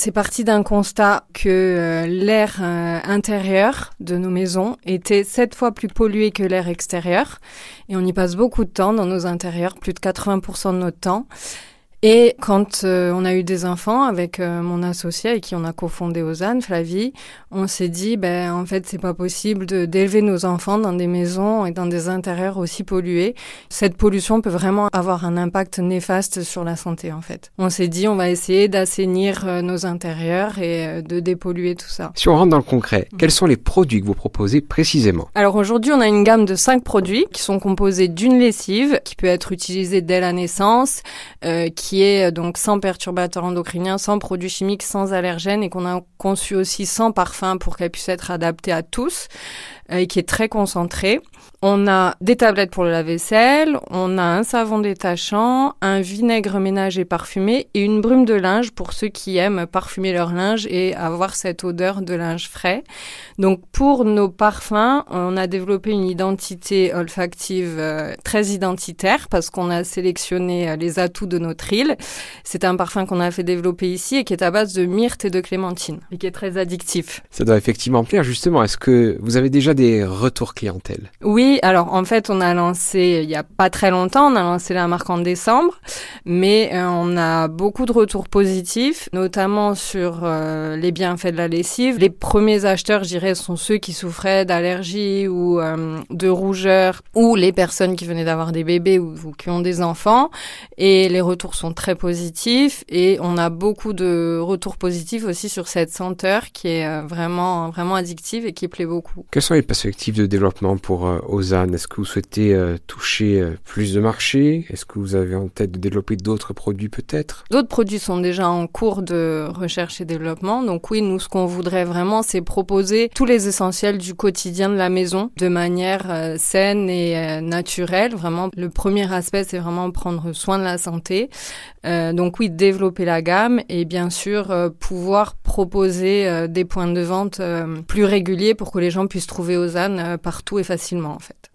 C'est parti d'un constat que euh, l'air euh, intérieur de nos maisons était sept fois plus pollué que l'air extérieur. Et on y passe beaucoup de temps dans nos intérieurs, plus de 80% de notre temps. Et quand euh, on a eu des enfants avec euh, mon associé et qui on a cofondé Ozan, Flavie, on s'est dit, ben en fait c'est pas possible d'élever nos enfants dans des maisons et dans des intérieurs aussi pollués. Cette pollution peut vraiment avoir un impact néfaste sur la santé en fait. On s'est dit, on va essayer d'assainir euh, nos intérieurs et de dépolluer tout ça. Si on rentre dans le concret, quels sont les produits que vous proposez précisément? Alors aujourd'hui, on a une gamme de cinq produits qui sont composés d'une lessive qui peut être utilisée dès la naissance, qui qui est euh, donc sans perturbateurs endocriniens, sans produits chimiques, sans allergènes et qu'on a conçu aussi sans parfum pour qu'elle puisse être adaptée à tous euh, et qui est très concentré. On a des tablettes pour le lave-vaisselle, on a un savon détachant, un vinaigre ménager parfumé et une brume de linge pour ceux qui aiment parfumer leur linge et avoir cette odeur de linge frais. Donc pour nos parfums, on a développé une identité olfactive euh, très identitaire parce qu'on a sélectionné les atouts de notre C'est un parfum qu'on a fait développer ici et qui est à base de myrte et de clémentine et qui est très addictif. Ça doit effectivement plaire justement. Est-ce que vous avez déjà des retours clientèle? Oui, alors en fait, on a lancé il y a pas très longtemps, on a lancé la marque en décembre, mais euh, on a beaucoup de retours positifs, notamment sur euh, les bienfaits de la lessive. Les premiers acheteurs, je dirais, sont ceux qui souffraient d'allergies ou euh, de rougeur, ou les personnes qui venaient d'avoir des bébés ou, ou, qui ont des enfants. Et les retours sont très positifs, et on a beaucoup de retours positifs aussi sur cette senteur qui est vraiment vraiment addictive et qui plaît beaucoup. Quelles sont les perspectives de développement pour est-ce que vous souhaitez euh, toucher euh, plus de marchés Est-ce que vous avez en tête de développer d'autres produits peut-être? D'autres produits sont déjà en cours de recherche et développement. Donc oui, nous, ce qu'on voudrait vraiment, c'est proposer tous les essentiels du quotidien de la maison de manière euh, saine et naturelle. Vraiment, le premier aspect, c'est vraiment prendre soin de la santé. Donc oui, développer la gamme et bien sûr pouvoir proposer des points de vente plus réguliers pour que les gens puissent trouver Ozan partout et facilement en fait.